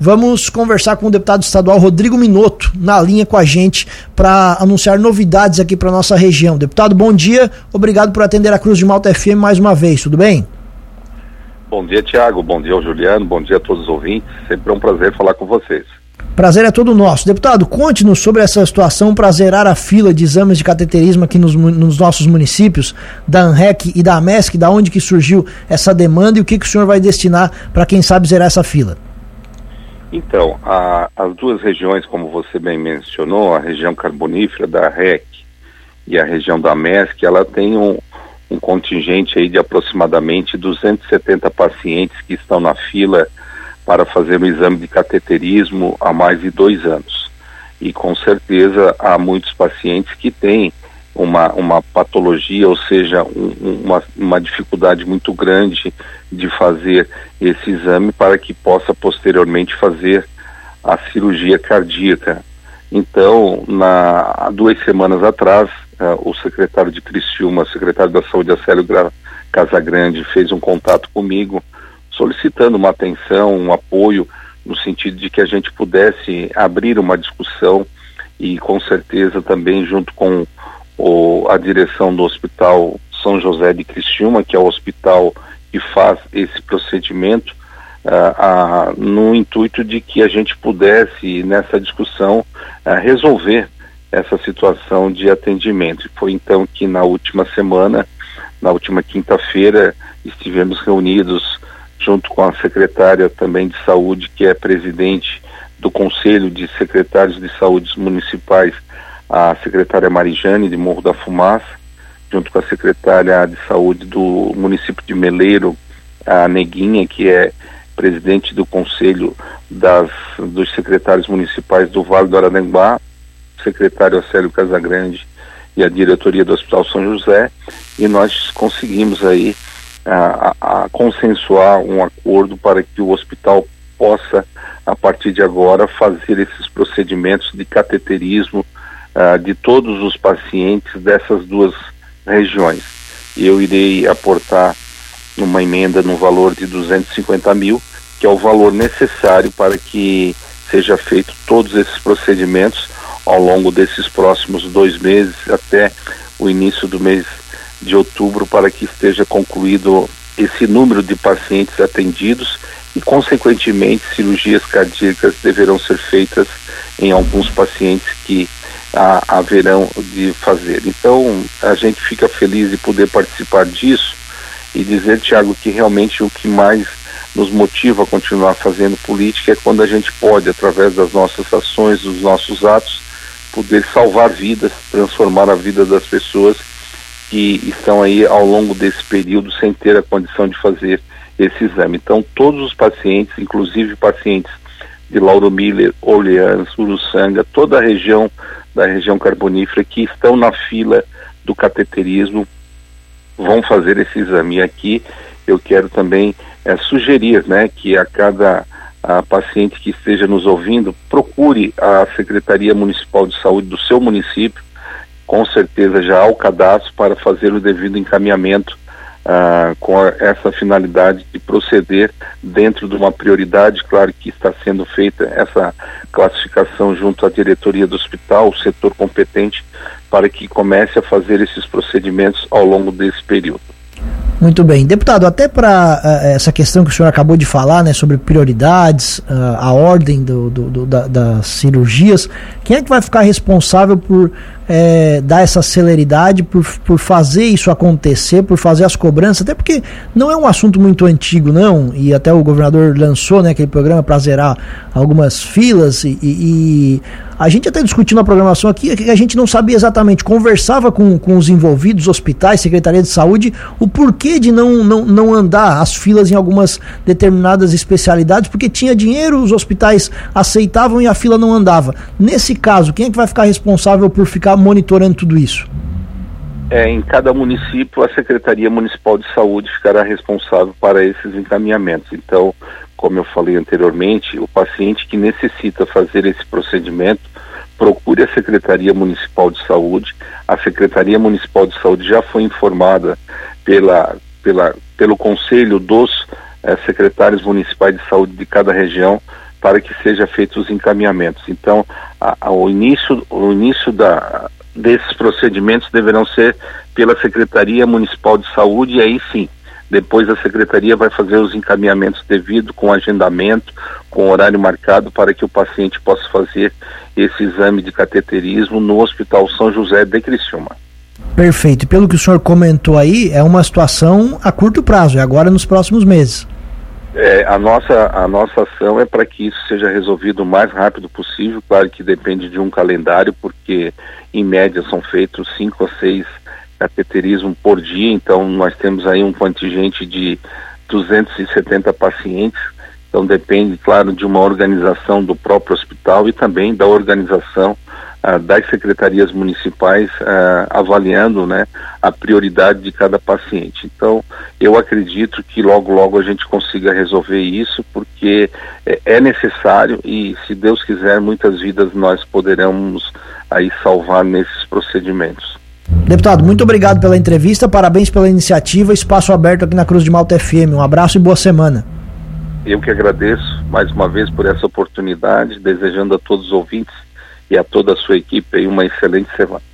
vamos conversar com o deputado estadual Rodrigo Minotto na linha com a gente para anunciar novidades aqui para nossa região. Deputado, bom dia. Obrigado por atender a Cruz de Malta FM mais uma vez. Tudo bem? Bom dia, Tiago. Bom dia Juliano. Bom dia a todos os ouvintes. Sempre é um prazer falar com vocês. Prazer é todo nosso. Deputado, conte-nos sobre essa situação para zerar a fila de exames de cateterismo aqui nos, nos, nossos municípios, da ANREC e da AMESC, da onde que surgiu essa demanda e o que, que o senhor vai destinar para quem sabe zerar essa fila. Então, a, as duas regiões, como você bem mencionou, a região carbonífera da REC e a região da MESC, ela tem um, um contingente aí de aproximadamente 270 pacientes que estão na fila para fazer o exame de cateterismo há mais de dois anos. E com certeza há muitos pacientes que têm uma, uma patologia, ou seja, um, uma, uma dificuldade muito grande de fazer esse exame para que possa posteriormente fazer a cirurgia cardíaca. Então, na, há duas semanas atrás, uh, o secretário de Criciúma, secretário da Saúde, Acélio Casagrande, fez um contato comigo solicitando uma atenção, um apoio, no sentido de que a gente pudesse abrir uma discussão e com certeza também junto com o, a direção do Hospital São José de Criciúma, que é o hospital que faz esse procedimento, uh, no intuito de que a gente pudesse, nessa discussão, uh, resolver essa situação de atendimento. Foi então que na última semana, na última quinta-feira, estivemos reunidos junto com a secretária também de saúde, que é presidente do Conselho de Secretários de Saúde Municipais a secretária Marijane de Morro da Fumaça, junto com a secretária de saúde do município de Meleiro, a Neguinha, que é presidente do conselho das, dos secretários municipais do Vale do Araranguá, secretário Acélio Casagrande e a diretoria do Hospital São José, e nós conseguimos aí a, a, a consensuar um acordo para que o hospital possa, a partir de agora, fazer esses procedimentos de cateterismo uh, de todos os pacientes dessas duas regiões. Eu irei aportar uma emenda no valor de 250 mil, que é o valor necessário para que seja feito todos esses procedimentos ao longo desses próximos dois meses até o início do mês de outubro para que esteja concluído esse número de pacientes atendidos e, consequentemente, cirurgias cardíacas deverão ser feitas em alguns pacientes que a, haverão de fazer. Então, a gente fica feliz de poder participar disso e dizer, Tiago, que realmente o que mais nos motiva a continuar fazendo política é quando a gente pode, através das nossas ações, dos nossos atos, poder salvar vidas, transformar a vida das pessoas que estão aí ao longo desse período sem ter a condição de fazer esse exame. Então, todos os pacientes, inclusive pacientes de Lauro Miller, Orleans, Uruçanga, toda a região da região carbonífera que estão na fila do cateterismo vão fazer esse exame. E aqui eu quero também é, sugerir né, que a cada a paciente que esteja nos ouvindo procure a Secretaria Municipal de Saúde do seu município, com certeza já há o cadastro para fazer o devido encaminhamento ah, com essa finalidade de proceder dentro de uma prioridade, claro que está sendo feita essa classificação junto à diretoria do hospital, o setor competente, para que comece a fazer esses procedimentos ao longo desse período. Muito bem. Deputado, até para uh, eh, essa questão que o senhor acabou de falar, né, sobre prioridades, uh, a ordem do, do, do, da, das cirurgias, quem é que vai ficar responsável por é, dar essa celeridade, por, por fazer isso acontecer, por fazer as cobranças, até porque não é um assunto muito antigo, não, e até o governador lançou né, aquele programa para zerar algumas filas, e, e, a gente até discutiu na programação aqui que a gente não sabia exatamente, conversava com, com os envolvidos, hospitais, Secretaria de Saúde, o porquê de não, não, não andar as filas em algumas determinadas especialidades, porque tinha dinheiro, os hospitais aceitavam e a fila não andava. Nesse caso, quem é que vai ficar responsável por ficar monitorando tudo isso? É, em cada município, a Secretaria Municipal de Saúde ficará responsável para esses encaminhamentos. Então, como eu falei anteriormente, o paciente que necessita fazer esse procedimento, procure a Secretaria Municipal de Saúde. A Secretaria Municipal de Saúde já foi informada pela, pela, pelo Conselho dos eh, Secretários Municipais de Saúde de cada região para que seja feitos os encaminhamentos. Então, a, a, o início, o início da, desses procedimentos deverão ser pela Secretaria Municipal de Saúde e aí sim, depois a secretaria vai fazer os encaminhamentos devido com agendamento, com horário marcado para que o paciente possa fazer esse exame de cateterismo no Hospital São José de Criciúma. Perfeito. Pelo que o senhor comentou aí, é uma situação a curto prazo, é agora nos próximos meses. É, a, nossa, a nossa ação é para que isso seja resolvido o mais rápido possível. Claro que depende de um calendário, porque em média são feitos cinco a seis cateterismo por dia, então nós temos aí um contingente de 270 pacientes. Então depende, claro, de uma organização do próprio hospital e também da organização ah, das secretarias municipais ah, avaliando né, a prioridade de cada paciente. Então, eu acredito que logo, logo a gente consiga resolver isso, porque é, é necessário e, se Deus quiser, muitas vidas nós poderemos aí salvar nesses procedimentos. Deputado, muito obrigado pela entrevista, parabéns pela iniciativa, espaço aberto aqui na Cruz de Malta FM. Um abraço e boa semana. Eu que agradeço mais uma vez por essa oportunidade, desejando a todos os ouvintes e a toda a sua equipe uma excelente semana.